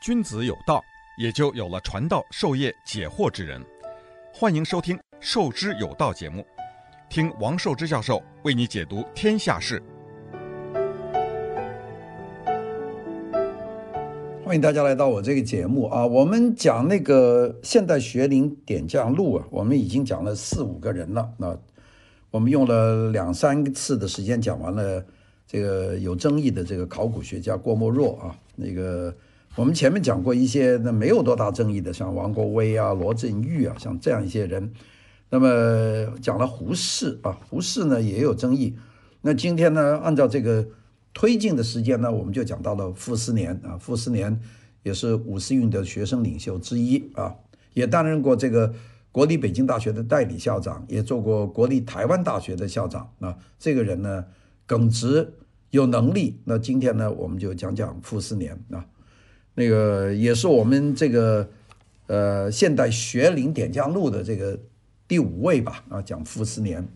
君子有道，也就有了传道授业解惑之人。欢迎收听《授之有道》节目，听王寿之教授为你解读天下事。欢迎大家来到我这个节目啊！我们讲那个《现代学灵点将录》啊，我们已经讲了四五个人了。那我们用了两三次的时间讲完了这个有争议的这个考古学家郭沫若啊，那个。我们前面讲过一些那没有多大争议的，像王国维啊、罗振玉啊，像这样一些人。那么讲了胡适啊，胡适呢也有争议。那今天呢，按照这个推进的时间呢，我们就讲到了傅斯年啊。傅斯年也是五四运的学生领袖之一啊，也担任过这个国立北京大学的代理校长，也做过国立台湾大学的校长啊。这个人呢，耿直有能力。那今天呢，我们就讲讲傅斯年啊。那个也是我们这个呃现代学灵点将录的这个第五位吧啊，讲傅斯年。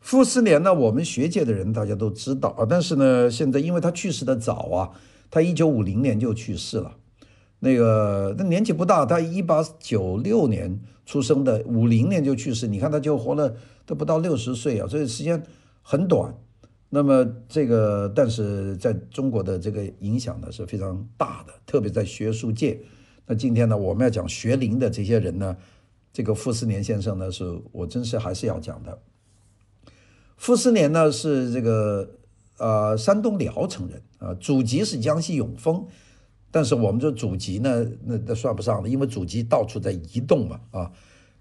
傅斯年呢，我们学界的人大家都知道啊，但是呢，现在因为他去世的早啊，他一九五零年就去世了。那个他年纪不大，他一八九六年出生的，五零年就去世，你看他就活了都不到六十岁啊，所以时间很短。那么这个，但是在中国的这个影响呢是非常大的，特别在学术界。那今天呢，我们要讲学龄的这些人呢，这个傅斯年先生呢，是我真是还是要讲的。傅斯年呢是这个呃山东聊城人啊，祖籍是江西永丰，但是我们这祖籍呢，那那算不上的，因为祖籍到处在移动嘛啊。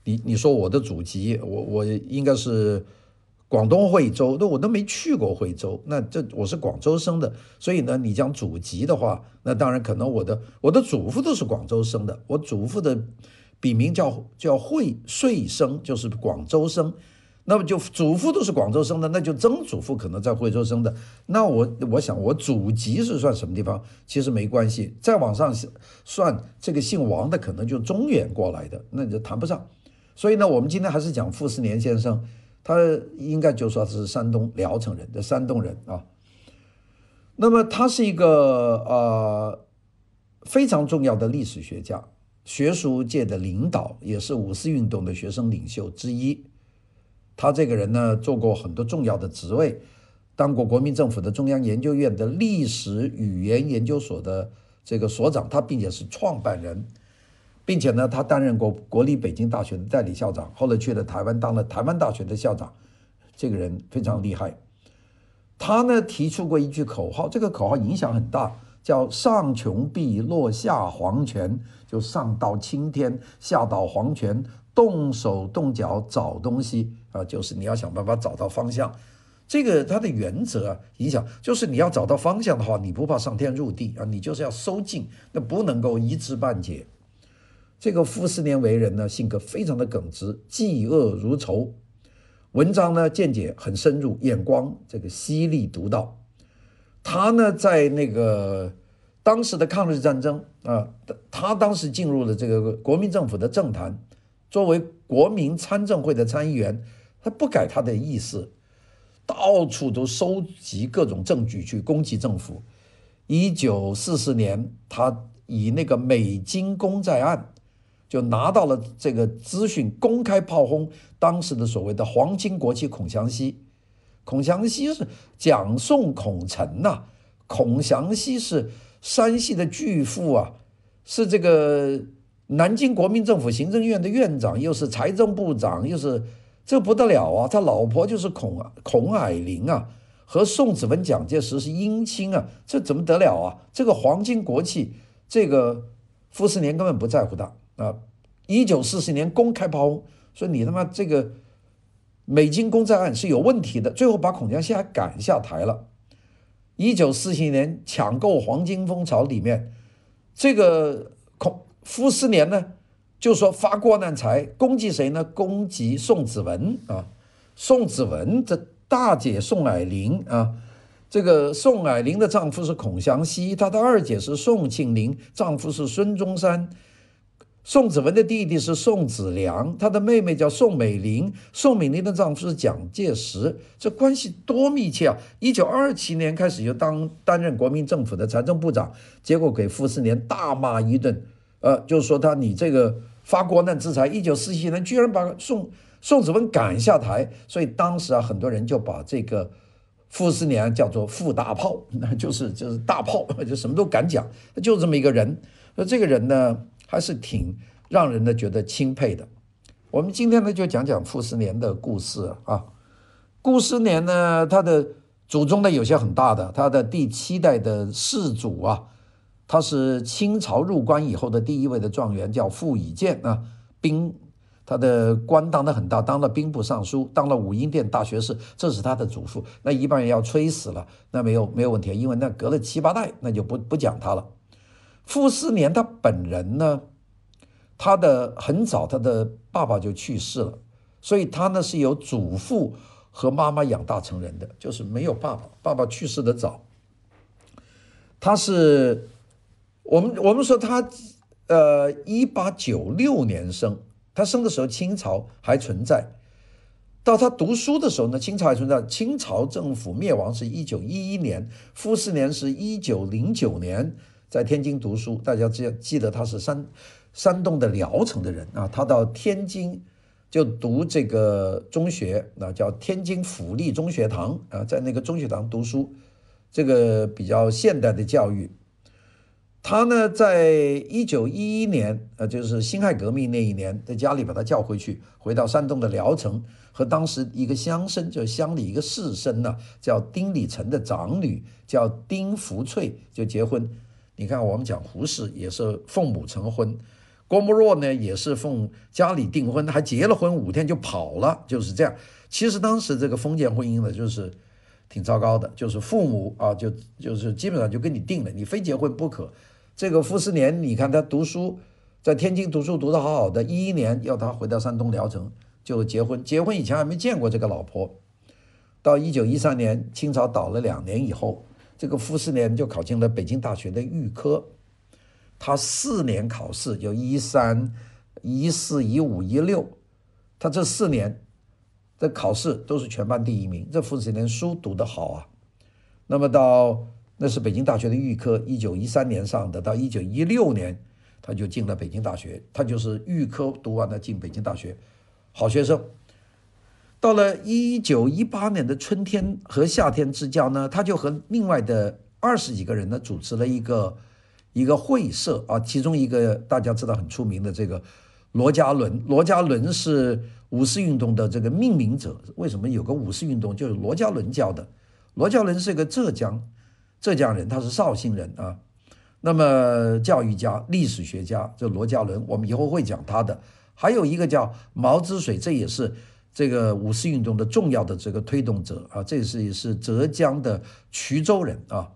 你你说我的祖籍，我我应该是。广东惠州，那我都没去过惠州，那这我是广州生的，所以呢，你讲祖籍的话，那当然可能我的我的祖父都是广州生的，我祖父的笔名叫叫惠穗生，就是广州生，那么就祖父都是广州生的，那就曾祖父可能在惠州生的，那我我想我祖籍是算什么地方？其实没关系，再往上算这个姓王的可能就中原过来的，那你就谈不上，所以呢，我们今天还是讲傅斯年先生。他应该就说是山东聊城人的山东人啊，那么他是一个呃非常重要的历史学家，学术界的领导，也是五四运动的学生领袖之一。他这个人呢，做过很多重要的职位，当过国民政府的中央研究院的历史语言研究所的这个所长，他并且是创办人。并且呢，他担任过国立北京大学的代理校长，后来去了台湾当了台湾大学的校长。这个人非常厉害。他呢提出过一句口号，这个口号影响很大，叫“上穷碧落下黄泉”，就上到青天，下到黄泉，动手动脚找东西啊，就是你要想办法找到方向。这个他的原则啊，影响就是你要找到方向的话，你不怕上天入地啊，你就是要收尽，那不能够一知半解。这个傅斯年为人呢，性格非常的耿直，嫉恶如仇，文章呢见解很深入，眼光这个犀利独到。他呢在那个当时的抗日战争啊，他当时进入了这个国民政府的政坛，作为国民参政会的参议员，他不改他的意思，到处都收集各种证据去攻击政府。一九四四年，他以那个美金公债案。就拿到了这个资讯，公开炮轰当时的所谓的皇亲国戚孔祥熙。孔祥熙是蒋宋孔陈呐，孔祥熙是山西的巨富啊，是这个南京国民政府行政院的院长，又是财政部长，又是这不得了啊！他老婆就是孔孔霭玲啊，和宋子文、蒋介石是姻亲啊，这怎么得了啊？这个皇亲国戚，这个傅斯年根本不在乎他。啊！一九四四年公开炮轰，说你他妈这个美金公债案是有问题的，最后把孔祥熙还赶下台了。一九四七年抢购黄金风潮里面，这个孔傅斯年呢就说发国难财，攻击谁呢？攻击宋子文啊！宋子文的大姐宋霭龄啊，这个宋霭龄的丈夫是孔祥熙，她的二姐是宋庆龄，丈夫是孙中山。宋子文的弟弟是宋子良，他的妹妹叫宋美龄，宋美龄的丈夫是蒋介石，这关系多密切啊！一九二七年开始就当担任国民政府的财政部长，结果给傅斯年大骂一顿，呃，就是说他你这个发国难之财，一九四七年居然把宋宋子文赶下台，所以当时啊，很多人就把这个傅斯年叫做傅大炮，那就是就是大炮，就什么都敢讲，就这么一个人。那这个人呢？还是挺让人呢觉得钦佩的。我们今天呢就讲讲傅斯年的故事啊。傅斯年呢，他的祖宗呢有些很大的，他的第七代的世祖啊，他是清朝入关以后的第一位的状元，叫傅以渐啊。兵，他的官当得很大，当了兵部尚书，当了武英殿大学士，这是他的祖父。那一般人要吹死了，那没有没有问题，因为那隔了七八代，那就不不讲他了。傅斯年他本人呢，他的很早，他的爸爸就去世了，所以他呢是由祖父和妈妈养大成人的，就是没有爸爸，爸爸去世的早。他是我们我们说他呃一八九六年生，他生的时候清朝还存在，到他读书的时候呢，清朝还存在。清朝政府灭亡是一九一一年，傅斯年是一九零九年。在天津读书，大家记记得他是山山东的聊城的人啊，他到天津就读这个中学，那叫天津府立中学堂啊，在那个中学堂读书，这个比较现代的教育。他呢，在一九一一年，呃，就是辛亥革命那一年，在家里把他叫回去，回到山东的聊城，和当时一个乡绅，就乡里一个士绅呢，叫丁礼成的长女，叫丁福翠，就结婚。你看，我们讲胡适也是奉母成婚，郭沫若呢也是奉家里订婚，还结了婚五天就跑了，就是这样。其实当时这个封建婚姻呢，就是挺糟糕的，就是父母啊，就就是基本上就跟你定了，你非结婚不可。这个傅斯年，你看他读书在天津读书读得好好的，一一年要他回到山东聊城就结婚，结婚以前还没见过这个老婆，到一九一三年清朝倒了两年以后。这个傅斯年就考进了北京大学的预科，他四年考试，就一三、一四、一五、一六，他这四年的考试都是全班第一名。这傅斯年书读得好啊。那么到那是北京大学的预科，一九一三年上的，到一九一六年他就进了北京大学，他就是预科读完了进北京大学，好学生。到了一九一八年的春天和夏天之交呢，他就和另外的二十几个人呢组织了一个一个会社啊，其中一个大家知道很出名的这个罗家伦，罗家伦是五四运动的这个命名者。为什么有个五四运动就是罗家伦教的？罗家伦是一个浙江浙江人，他是绍兴人啊。那么教育家、历史学家，这罗家伦，我们以后会讲他的。还有一个叫毛之水，这也是。这个五四运动的重要的这个推动者啊，这是也是浙江的衢州人啊，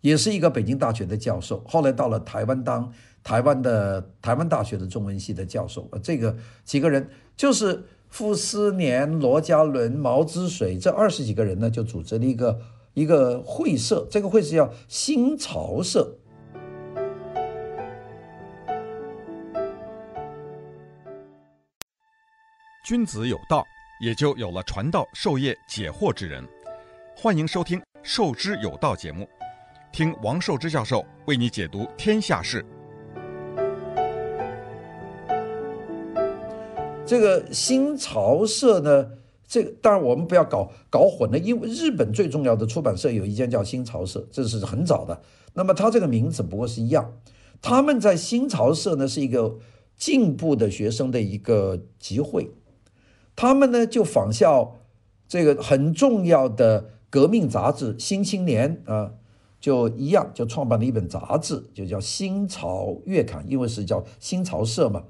也是一个北京大学的教授，后来到了台湾当台湾的台湾大学的中文系的教授啊。这个几个人就是傅斯年、罗家伦、毛之水这二十几个人呢，就组织了一个一个会社，这个会社叫新潮社。君子有道。也就有了传道授业解惑之人。欢迎收听《授之有道》节目，听王寿之教授为你解读天下事。这个新潮社呢，这个当然我们不要搞搞混了，因为日本最重要的出版社有一间叫新潮社，这是很早的。那么它这个名字不过是一样，他们在新潮社呢是一个进步的学生的一个集会。他们呢就仿效这个很重要的革命杂志《新青年》啊，就一样，就创办了一本杂志，就叫《新潮月刊》，因为是叫新潮社嘛。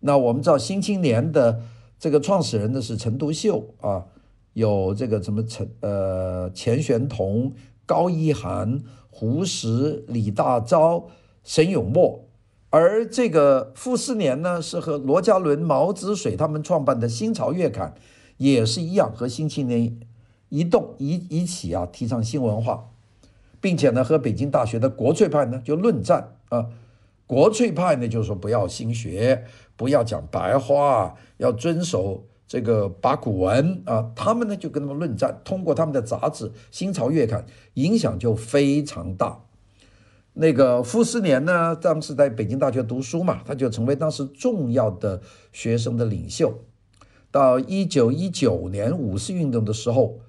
那我们知道《新青年》的这个创始人呢是陈独秀啊，有这个什么陈呃钱玄同、高一涵、胡适、李大钊、沈永墨。而这个傅斯年呢，是和罗家伦、毛子水他们创办的《新潮月刊》，也是一样，和《新青年》一动一一起啊，提倡新文化，并且呢，和北京大学的国粹派呢就论战啊。国粹派呢，就是说不要新学，不要讲白话，要遵守这个八股文啊。他们呢就跟他们论战，通过他们的杂志《新潮月刊》，影响就非常大。那个傅斯年呢，当时在北京大学读书嘛，他就成为当时重要的学生的领袖。到一九一九年五四运动的时候，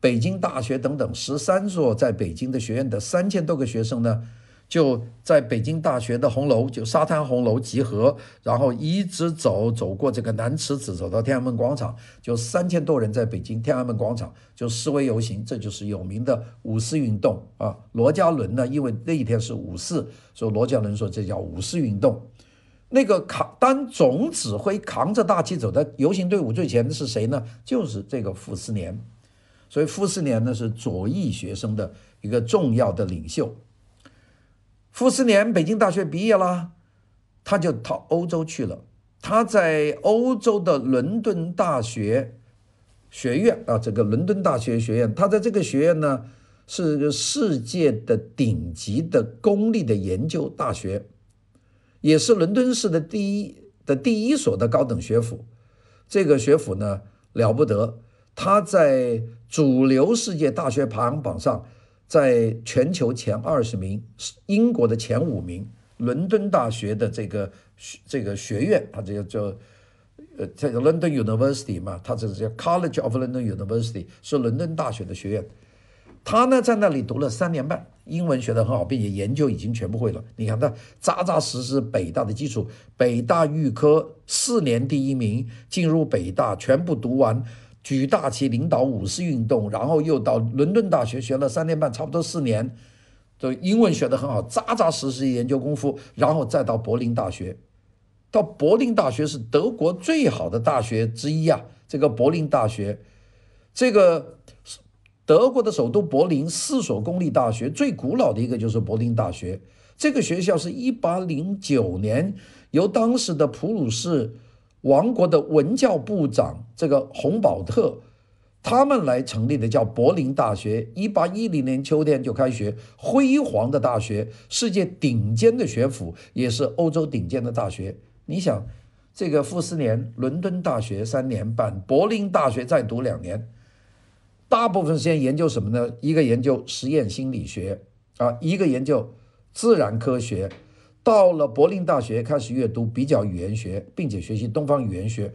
北京大学等等十三所在北京的学院的三千多个学生呢，就在北京大学的红楼，就沙滩红楼集合，然后一直走，走过这个南池子，走到天安门广场，就三千多人在北京天安门广场就示威游行，这就是有名的五四运动啊。罗家伦呢，因为那一天是五四，所以罗家伦说这叫五四运动。那个扛当总指挥扛着大旗走在游行队伍最前的是谁呢？就是这个傅斯年。所以傅斯年呢是左翼学生的一个重要的领袖。傅斯年北京大学毕业了，他就到欧洲去了。他在欧洲的伦敦大学学院啊，这个伦敦大学学院，他在这个学院呢是个世界的顶级的公立的研究大学。也是伦敦市的第一的第一所的高等学府，这个学府呢了不得，他在主流世界大学排行榜上，在全球前二十名，英国的前五名。伦敦大学的这个这个学院，它这个叫呃，这个 London University 嘛，它这个叫 College of London University，是伦敦大学的学院。他呢在那里读了三年半，英文学得很好，并且研究已经全部会了。你看他扎扎实实北大的基础，北大预科四年第一名，进入北大全部读完，举大旗领导五四运动，然后又到伦敦大学学了三年半，差不多四年，就英文学得很好，扎扎实实研究功夫，然后再到柏林大学，到柏林大学是德国最好的大学之一啊，这个柏林大学，这个。德国的首都柏林四所公立大学最古老的一个就是柏林大学。这个学校是一八零九年由当时的普鲁士王国的文教部长这个洪堡特他们来成立的，叫柏林大学。一八一零年秋天就开学，辉煌的大学，世界顶尖的学府，也是欧洲顶尖的大学。你想，这个傅斯年，伦敦大学三年半，柏林大学再读两年。大部分时间研究什么呢？一个研究实验心理学啊，一个研究自然科学。到了柏林大学开始阅读比较语言学，并且学习东方语言学，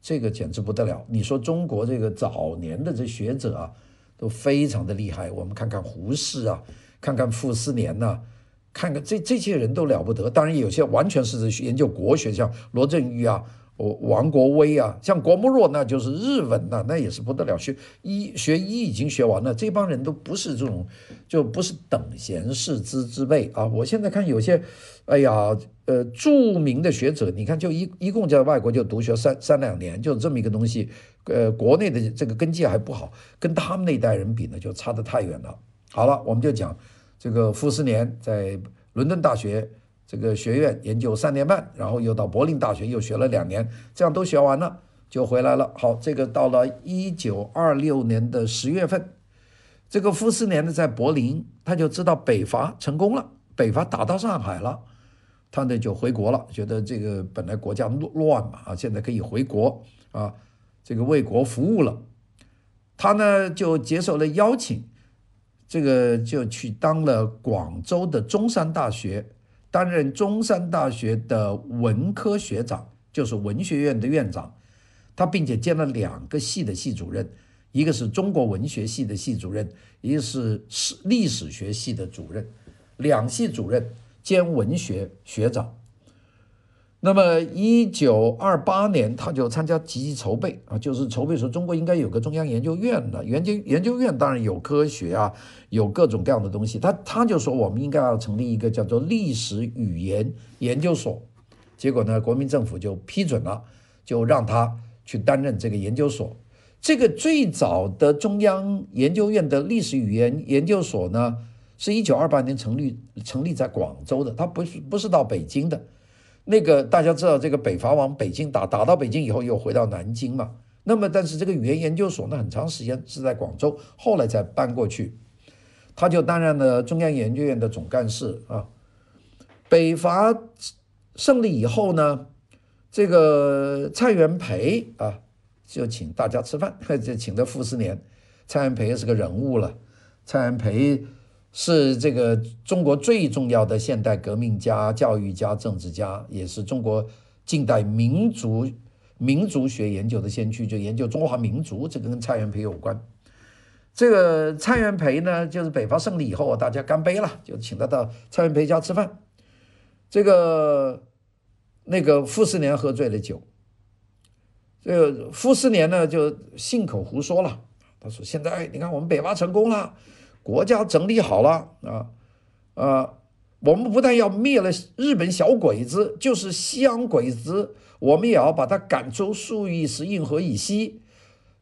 这个简直不得了。你说中国这个早年的这学者啊，都非常的厉害。我们看看胡适啊，看看傅斯年呐、看看这这些人都了不得。当然有些完全是研究国学，像罗振玉啊。王国维啊，像郭沫若，那就是日文呐、那也是不得了。学医学医已经学完了，这帮人都不是这种，就不是等闲视之之辈啊。我现在看有些，哎呀，呃，著名的学者，你看就一一共在外国就读学三三两年，就这么一个东西，呃，国内的这个根基还不好，跟他们那一代人比呢，就差得太远了。好了，我们就讲这个傅斯年在伦敦大学。这个学院研究三年半，然后又到柏林大学又学了两年，这样都学完了就回来了。好，这个到了一九二六年的十月份，这个傅斯年呢在柏林，他就知道北伐成功了，北伐打到上海了，他呢就回国了，觉得这个本来国家乱嘛啊，现在可以回国啊，这个为国服务了，他呢就接受了邀请，这个就去当了广州的中山大学。担任中山大学的文科学长，就是文学院的院长，他并且兼了两个系的系主任，一个是中国文学系的系主任，一个是史历史学系的主任，两系主任兼文学学长。那么，一九二八年，他就参加积极筹备啊，就是筹备说中国应该有个中央研究院的研究研究院，当然有科学啊，有各种各样的东西。他他就说，我们应该要成立一个叫做历史语言研究所。结果呢，国民政府就批准了，就让他去担任这个研究所。这个最早的中央研究院的历史语言研究所呢，是一九二八年成立，成立在广州的，他不是不是到北京的。那个大家知道，这个北伐往北京打，打到北京以后又回到南京嘛。那么，但是这个语言研究所呢，很长时间是在广州，后来才搬过去。他就担任了中央研究院的总干事啊。北伐胜利以后呢，这个蔡元培啊，就请大家吃饭，就请的傅斯年。蔡元培是个人物了，蔡元培是这个中国最重要的现代革命家、教育家、政治家，也是中国近代民族民族学研究的先驱，就研究中华民族，这个跟蔡元培有关。这个蔡元培呢，就是北伐胜利以后，大家干杯了，就请他到蔡元培家吃饭。这个那个傅斯年喝醉了酒，这个傅斯年呢就信口胡说了。他说：“现在你看，我们北伐成功了，国家整理好了啊，啊，我们不但要灭了日本小鬼子，就是西洋鬼子，我们也要把他赶出苏伊士运河以西，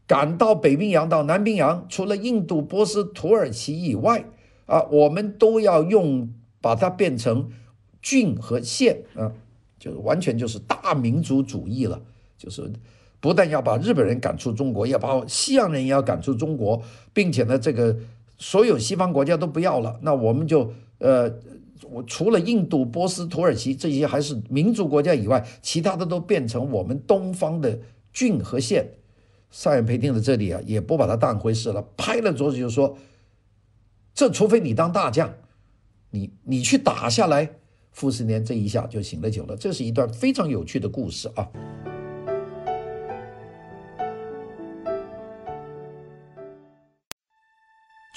赶到北冰洋到南冰洋，除了印度、波斯、土耳其以外，啊，我们都要用把它变成郡和县啊，就是完全就是大民族主义了，就是。”不但要把日本人赶出中国，要把西洋人也要赶出中国，并且呢，这个所有西方国家都不要了。那我们就呃，我除了印度、波斯、土耳其这些还是民族国家以外，其他的都变成我们东方的郡和县。上元培听到这里啊，也不把它当回事了，拍了桌子就说：“这除非你当大将，你你去打下来。”傅斯年这一下就醒了酒了。这是一段非常有趣的故事啊。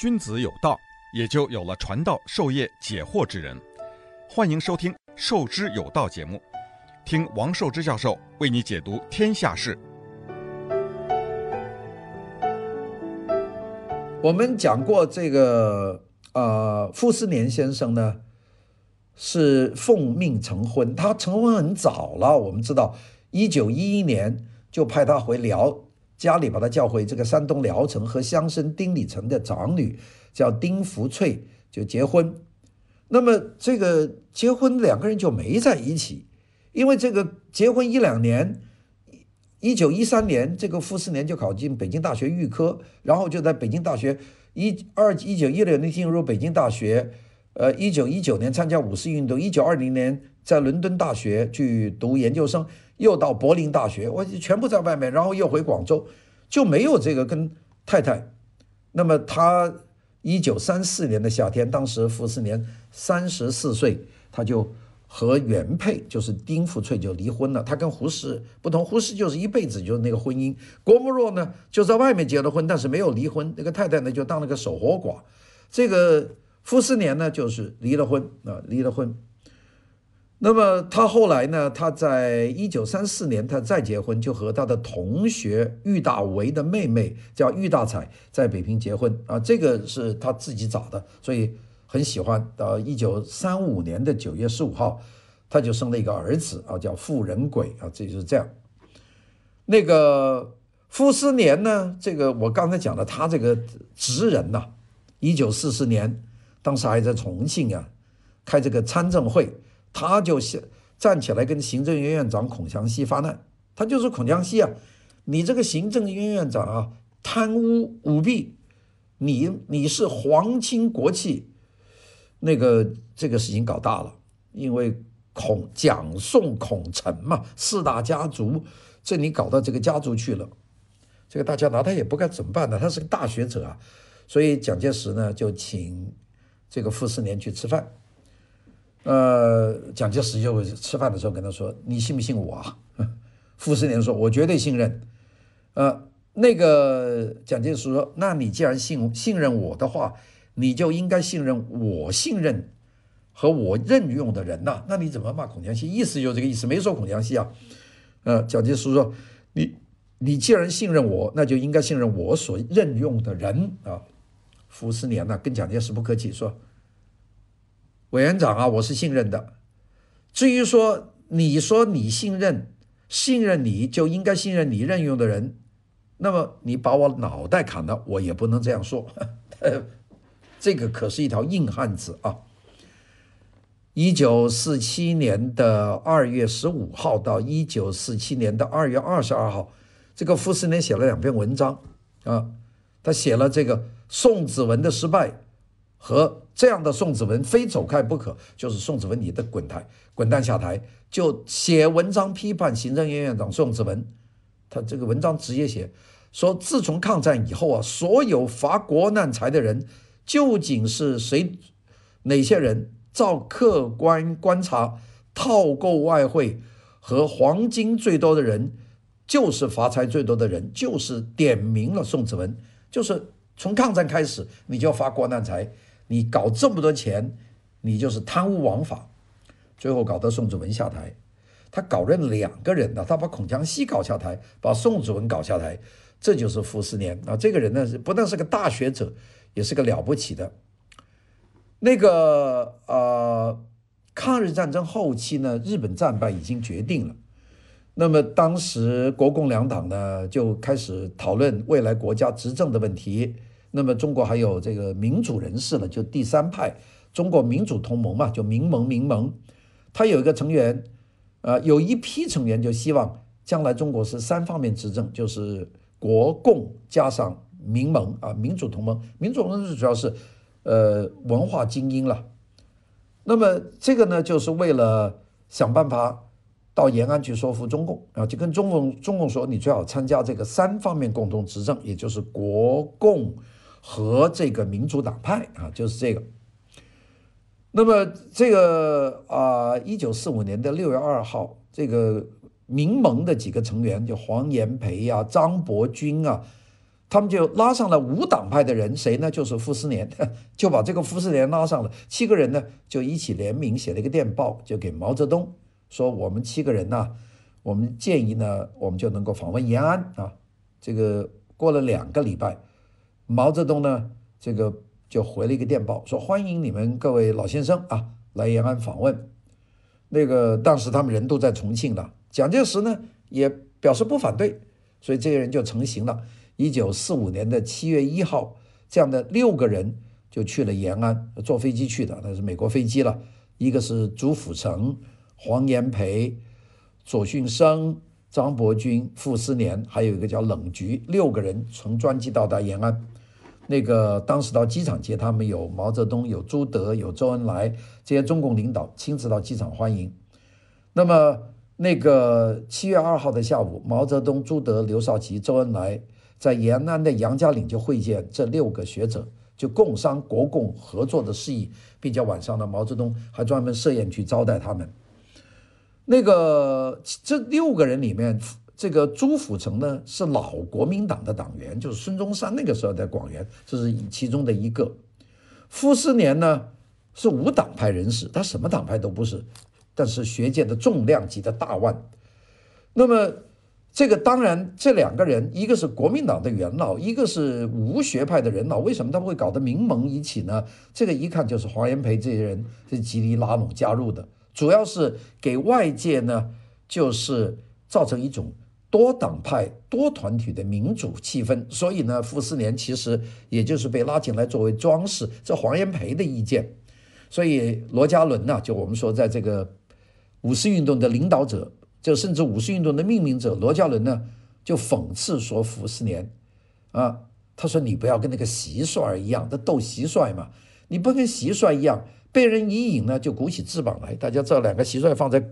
君子有道，也就有了传道授业解惑之人。欢迎收听《授之有道》节目，听王寿之教授为你解读天下事。我们讲过这个，呃，傅斯年先生呢，是奉命成婚，他成婚很早了。我们知道，一九一一年就派他回辽。家里把他叫回这个山东聊城，和乡绅丁礼成的长女叫丁福翠就结婚。那么这个结婚两个人就没在一起，因为这个结婚一两年，一九一三年这个傅斯年就考进北京大学预科，然后就在北京大学一二一九一六年进入北京大学，呃，一九一九年参加五四运动，一九二零年在伦敦大学去读研究生。又到柏林大学，我全部在外面，然后又回广州，就没有这个跟太太。那么他一九三四年的夏天，当时傅斯年三十四岁，他就和原配就是丁福翠就离婚了。他跟胡适不同，胡适就是一辈子就是那个婚姻。郭沫若呢就在外面结了婚，但是没有离婚。那个太太呢就当了个守活寡。这个傅斯年呢就是离了婚啊，离了婚。那么他后来呢？他在一九三四年，他再结婚，就和他的同学郁大维的妹妹叫郁大彩在北平结婚啊。这个是他自己找的，所以很喜欢。到一九三五年的九月十五号，他就生了一个儿子啊，叫傅仁轨啊。这就是这样。那个傅斯年呢？这个我刚才讲的，他这个职人呐，一九四四年，当时还在重庆啊，开这个参政会。他就站起来跟行政院院长孔祥熙发难，他就说孔祥熙啊，你这个行政院院长啊，贪污舞弊，你你是皇亲国戚，那个这个事情搞大了，因为孔蒋宋孔陈嘛，四大家族，这你搞到这个家族去了，这个大家拿他也不该怎么办呢？他是个大学者啊，所以蒋介石呢就请这个傅斯年去吃饭。呃，蒋介石就吃饭的时候跟他说：“你信不信我？” 傅斯年说：“我绝对信任。”呃，那个蒋介石说：“那你既然信信任我的话，你就应该信任我信任和我任用的人呐。那你怎么骂孔祥熙？意思就是这个意思，没说孔祥熙啊。”呃，蒋介石说：“你你既然信任我，那就应该信任我所任用的人啊。”傅斯年呢，跟蒋介石不客气说。委员长啊，我是信任的。至于说你说你信任，信任你就应该信任你任用的人，那么你把我脑袋砍了，我也不能这样说。这个可是一条硬汉子啊！一九四七年的二月十五号到一九四七年的二月二十二号，这个傅斯年写了两篇文章啊，他写了这个宋子文的失败和。这样的宋子文非走开不可，就是宋子文你的滚台滚蛋下台，就写文章批判行政院院长宋子文。他这个文章直接写说，自从抗战以后啊，所有发国难财的人，究竟是谁？哪些人？照客观观察，套购外汇和黄金最多的人，就是发财最多的人，就是点名了宋子文，就是从抗战开始，你就要发国难财，你搞这么多钱，你就是贪污枉法，最后搞得宋子文下台。他搞了两个人呢，他把孔祥熙搞下台，把宋子文搞下台，这就是傅斯年啊。这个人呢，不但是个大学者，也是个了不起的。那个呃，抗日战争后期呢，日本战败已经决定了。那么当时国共两党呢，就开始讨论未来国家执政的问题。那么中国还有这个民主人士了，就第三派，中国民主同盟嘛，就民盟民盟，他有一个成员。呃，有一批成员就希望将来中国是三方面执政，就是国共加上民盟啊，民主同盟。民主同盟主要是呃文化精英了。那么这个呢，就是为了想办法到延安去说服中共啊，就跟中共中共说，你最好参加这个三方面共同执政，也就是国共和这个民主党派啊，就是这个。那么这个啊，一九四五年的六月二号，这个民盟的几个成员，就黄炎培呀、张伯钧啊，他们就拉上了无党派的人，谁呢？就是傅斯年，就把这个傅斯年拉上了。七个人呢，就一起联名写了一个电报，就给毛泽东说：“我们七个人呢，我们建议呢，我们就能够访问延安啊。”这个过了两个礼拜，毛泽东呢，这个。就回了一个电报，说欢迎你们各位老先生啊来延安访问。那个当时他们人都在重庆了，蒋介石呢也表示不反对，所以这些人就成行了。一九四五年的七月一号，这样的六个人就去了延安，坐飞机去的，那是美国飞机了。一个是朱辅成、黄炎培、左舜生、张伯钧、傅斯年，还有一个叫冷菊，六个人乘专机到达延安。那个当时到机场接他们有毛泽东、有朱德、有周恩来这些中共领导亲自到机场欢迎。那么那个七月二号的下午，毛泽东、朱德、刘少奇、周恩来在延安的杨家岭就会见这六个学者，就共商国共合作的事宜，并且晚上呢，毛泽东还专门设宴去招待他们。那个这六个人里面。这个朱辅成呢是老国民党的党员，就是孙中山那个时候在广元，这是其中的一个。傅斯年呢是无党派人士，他什么党派都不是，但是学界的重量级的大腕。那么这个当然这两个人，一个是国民党的元老，一个是无学派的人老，为什么他们会搞得民盟一起呢？这个一看就是黄炎培这些人是极力拉拢加入的，主要是给外界呢就是造成一种。多党派、多团体的民主气氛，所以呢，傅斯年其实也就是被拉进来作为装饰。这黄炎培的意见，所以罗家伦呢，就我们说在这个五四运动的领导者，就甚至五四运动的命名者罗家伦呢，就讽刺说傅斯年啊，他说你不要跟那个蟋蟀一样，他斗蟋蟀嘛，你不跟蟋蟀一样，被人一引呢，就鼓起翅膀来。大家知道两个蟋蟀放在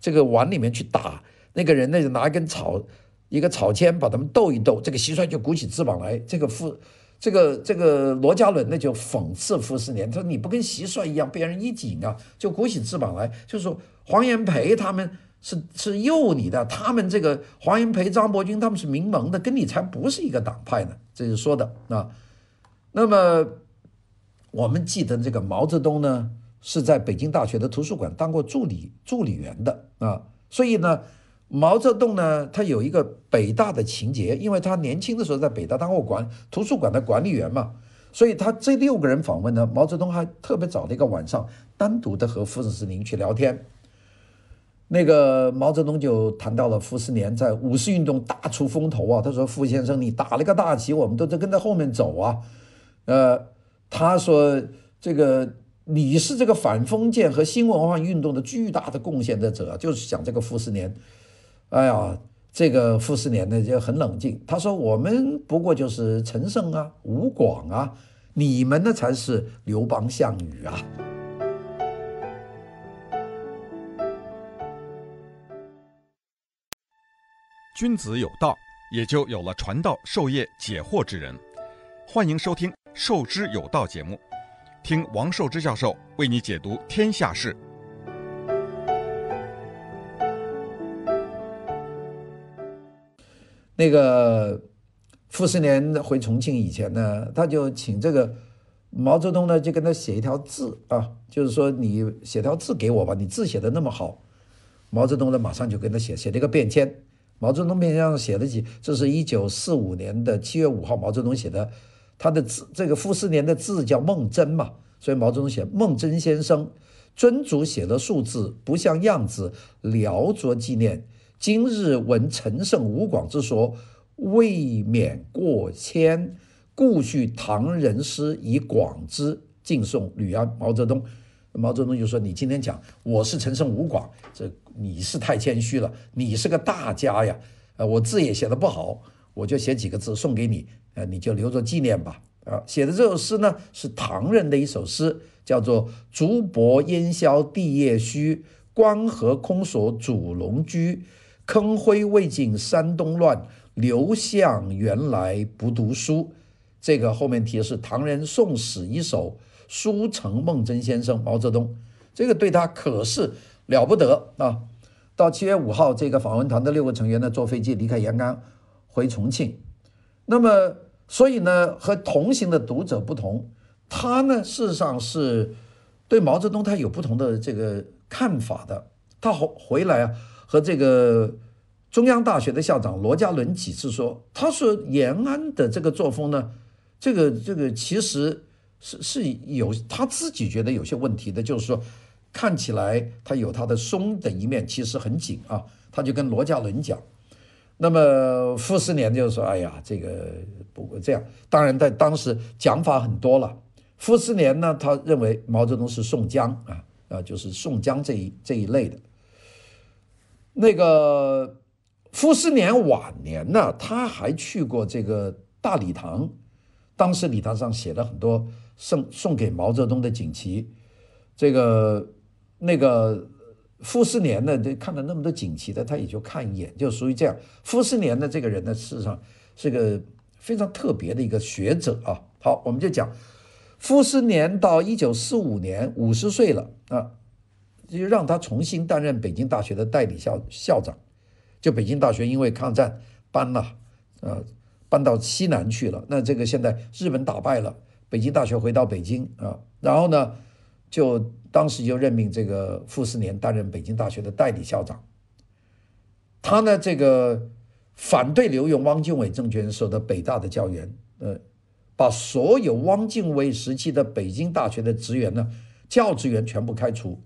这个碗里面去打。那个人呢，就拿一根草，一个草签，把他们逗一逗，这个蟋蟀就鼓起翅膀来。这个傅，这个这个罗家伦呢，就讽刺傅斯年，他说你不跟蟋蟀一样，被人一紧啊，就鼓起翅膀来。就是说黄炎培他们是是诱你的，他们这个黄炎培、张伯钧他们是民盟的，跟你才不是一个党派呢。这是说的啊。那么我们记得这个毛泽东呢，是在北京大学的图书馆当过助理助理员的啊，所以呢。毛泽东呢，他有一个北大的情节，因为他年轻的时候在北大当过管图书馆的管理员嘛，所以他这六个人访问呢，毛泽东还特别找了一个晚上，单独的和傅斯年去聊天。那个毛泽东就谈到了傅斯年在五四运动大出风头啊，他说：“傅先生，你打了个大旗，我们都在跟在后面走啊。”呃，他说：“这个你是这个反封建和新文化运动的巨大的贡献的者，就是讲这个傅斯年。”哎呀，这个傅斯年呢就很冷静。他说：“我们不过就是陈胜啊、吴广啊，你们呢才是刘邦、项羽啊！君子有道，也就有了传道授业解惑之人。欢迎收听《受之有道》节目，听王寿之教授为你解读天下事。那个傅斯年回重庆以前呢，他就请这个毛泽东呢，就跟他写一条字啊，就是说你写条字给我吧，你字写的那么好。毛泽东呢，马上就跟他写写了一个便签。毛泽东便签上写了几，这是一九四五年的七月五号，毛泽东写的，他的字，这个傅斯年的字叫孟真嘛，所以毛泽东写孟真先生尊主写的数字不像样子，聊拙纪念。今日闻陈胜吴广之说，未免过谦，故续唐人诗以广之，敬送吕安。毛泽东，毛泽东就说：“你今天讲我是陈胜吴广，这你是太谦虚了。你是个大家呀，呃，我字也写得不好，我就写几个字送给你，呃，你就留作纪念吧。啊，写的这首诗呢，是唐人的一首诗，叫做‘竹柏烟消地叶虚，关河空锁主龙居。’”坑灰未尽山东乱，刘向原来不读书。这个后面提的是唐人宋史一首，书承孟真先生毛泽东，这个对他可是了不得啊！到七月五号，这个访问团的六个成员呢，坐飞机离开延安回重庆。那么，所以呢，和同行的读者不同，他呢事实上是对毛泽东他有不同的这个看法的。他回回来啊。和这个中央大学的校长罗家伦几次说，他说延安的这个作风呢，这个这个其实是是有他自己觉得有些问题的，就是说看起来他有他的松的一面，其实很紧啊。他就跟罗家伦讲，那么傅斯年就说：“哎呀，这个不过这样，当然在当时讲法很多了。傅斯年呢，他认为毛泽东是宋江啊啊，就是宋江这一这一类的。”那个傅斯年晚年呢，他还去过这个大礼堂，当时礼堂上写了很多送送给毛泽东的锦旗。这个那个傅斯年呢，就看了那么多锦旗的，他也就看一眼，就属于这样。傅斯年的这个人呢，事实上是个非常特别的一个学者啊。好，我们就讲傅斯年到一九四五年五十岁了啊。就让他重新担任北京大学的代理校校长，就北京大学因为抗战搬了，呃，搬到西南去了。那这个现在日本打败了，北京大学回到北京啊，然后呢，就当时就任命这个傅斯年担任北京大学的代理校长。他呢，这个反对留用汪精卫政权时候的北大的教员，呃，把所有汪精卫时期的北京大学的职员呢，教职员全部开除。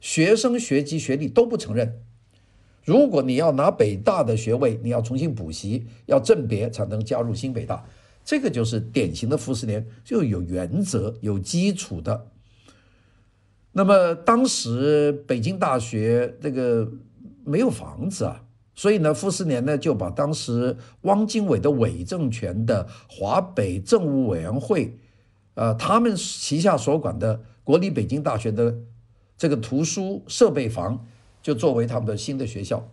学生学籍学历都不承认。如果你要拿北大的学位，你要重新补习，要甄别才能加入新北大。这个就是典型的傅斯年，就有原则、有基础的。那么当时北京大学这个没有房子啊，所以呢，傅斯年呢就把当时汪精卫的伪政权的华北政务委员会，呃，他们旗下所管的国立北京大学的。这个图书设备房就作为他们的新的学校，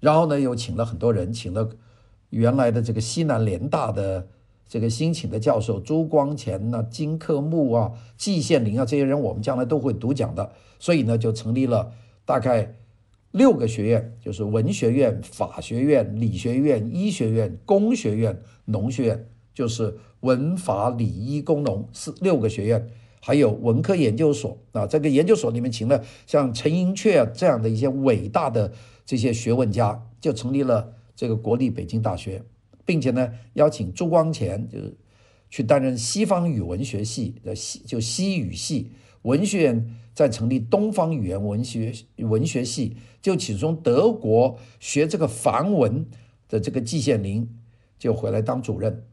然后呢，又请了很多人，请了原来的这个西南联大的这个新请的教授朱光潜呐、金克木啊、季羡林啊这些人，我们将来都会读讲的。所以呢，就成立了大概六个学院，就是文学院、法学院、理学院、医学院、工学院、农学院，就是文法理医工农四六个学院。还有文科研究所啊，这个研究所里面请了像陈寅恪这样的一些伟大的这些学问家，就成立了这个国立北京大学，并且呢邀请朱光潜就是去担任西方语文学系的西就西语系，文学院在成立东方语言文学文学系，就请从德国学这个梵文的这个季羡林就回来当主任，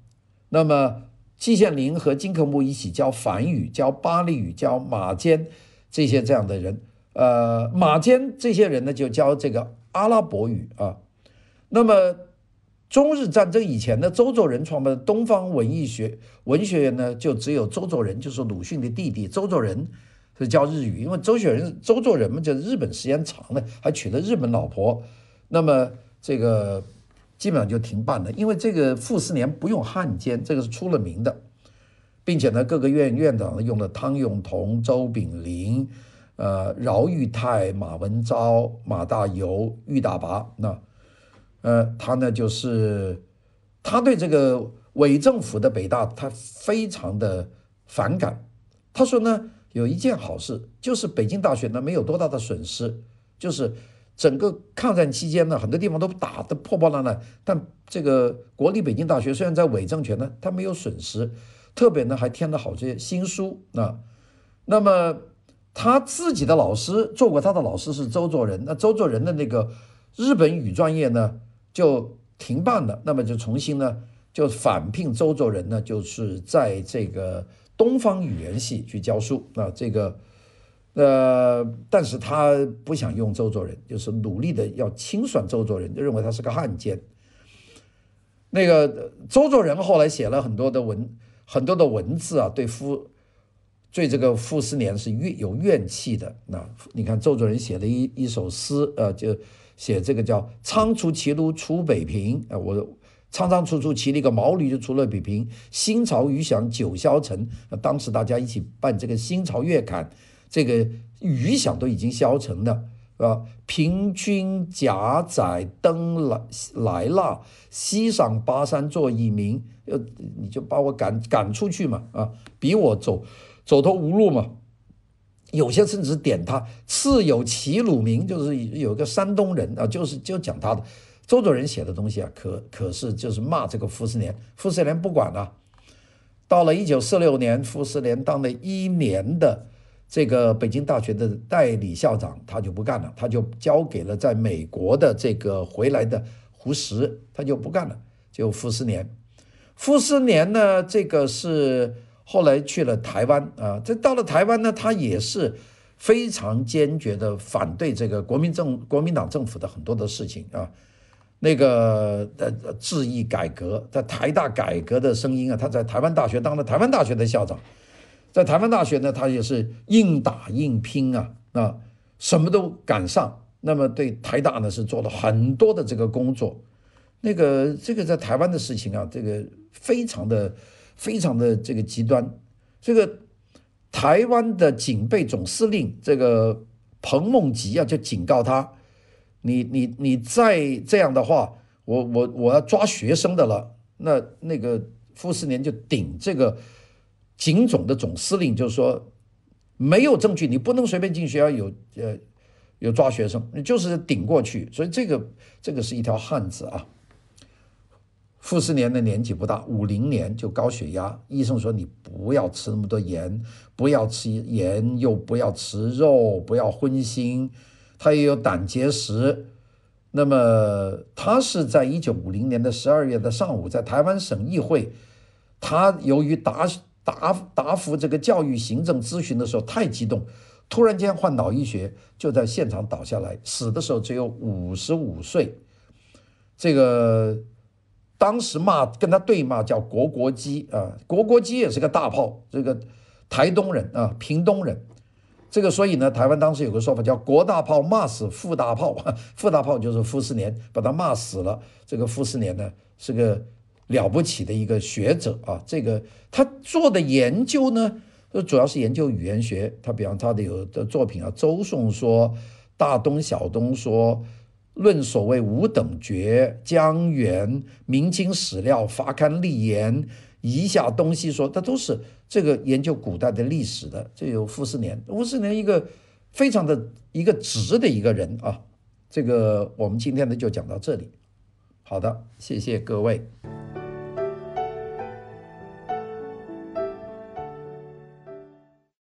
那么。季羡林和金克木一起教梵语，教巴利语，教马坚这些这样的人。呃，马坚这些人呢，就教这个阿拉伯语啊。那么中日战争以前呢，周作人创办的东方文艺学文学院呢，就只有周作人，就是鲁迅的弟弟周作人是教日语，因为周雪人周作人嘛，就日本时间长了，还娶了日本老婆，那么这个基本上就停办了，因为这个傅斯年不用汉奸，这个是出了名的，并且呢，各个院院长用了汤用彤、周炳麟、呃饶裕泰、马文昭、马大猷、郁大拔那。呃，他呢就是，他对这个伪政府的北大，他非常的反感。他说呢，有一件好事，就是北京大学呢没有多大的损失，就是整个抗战期间呢，很多地方都打得破破烂烂，但这个国立北京大学虽然在伪政权呢，他没有损失，特别呢还添了好些新书啊。那么他自己的老师做过他的老师是周作人，那周作人的那个日本语专业呢，就停办了，那么就重新呢，就返聘周作人呢，就是在这个东方语言系去教书啊。这个，呃，但是他不想用周作人，就是努力的要清算周作人，就认为他是个汉奸。那个周作人后来写了很多的文，很多的文字啊，对夫，对这个傅斯年是怨有怨气的。那你看周作人写的一一首诗，呃，就。写这个叫“仓促骑驴出北平”啊，我仓仓促促骑了一个毛驴就出了北平。新朝余响九霄沉，当时大家一起办这个新朝月刊，这个余响都已经消沉了，啊，平君甲载登来来了，西上巴山作义民，呃，你就把我赶赶出去嘛，啊，逼我走走投无路嘛。有些甚至点他，次有齐鲁民，就是有个山东人啊，就是就讲他的周作人写的东西啊，可可是就是骂这个傅斯年，傅斯年不管了。到了一九四六年，傅斯年当了一年的这个北京大学的代理校长，他就不干了，他就交给了在美国的这个回来的胡适，他就不干了，就傅斯年。傅斯年呢，这个是。后来去了台湾啊，这到了台湾呢，他也是非常坚决的反对这个国民政国民党政府的很多的事情啊。那个呃，质疑改革，在台大改革的声音啊，他在台湾大学当了台湾大学的校长，在台湾大学呢，他也是硬打硬拼啊，啊，什么都赶上。那么对台大呢，是做了很多的这个工作。那个这个在台湾的事情啊，这个非常的。非常的这个极端，这个台湾的警备总司令这个彭孟吉啊，就警告他，你你你再这样的话，我我我要抓学生的了。那那个傅斯年就顶这个警总的总司令，就是说没有证据，你不能随便进学校有呃有抓学生，你就是顶过去。所以这个这个是一条汉子啊。傅斯年的年纪不大，五零年就高血压，医生说你不要吃那么多盐，不要吃盐，又不要吃肉，不要荤腥，他也有胆结石。那么他是在一九五零年的十二月的上午，在台湾省议会，他由于答答答复这个教育行政咨询的时候太激动，突然间患脑溢血，就在现场倒下来，死的时候只有五十五岁。这个。当时骂跟他对骂叫国国基啊，国国基也是个大炮，这个台东人啊，屏东人，这个所以呢，台湾当时有个说法叫国大炮骂死傅大炮，傅大炮就是傅斯年，把他骂死了。这个傅斯年呢是个了不起的一个学者啊，这个他做的研究呢，主要是研究语言学。他比方他的有的作品啊，《周颂说》《大东小东说》。论所谓五等爵、江源、明清史料、伐刊立言、遗下东西说，它都是这个研究古代的历史的。这有傅斯年，傅斯年一个非常的一个直的一个人啊。这个我们今天呢就讲到这里。好的，谢谢各位。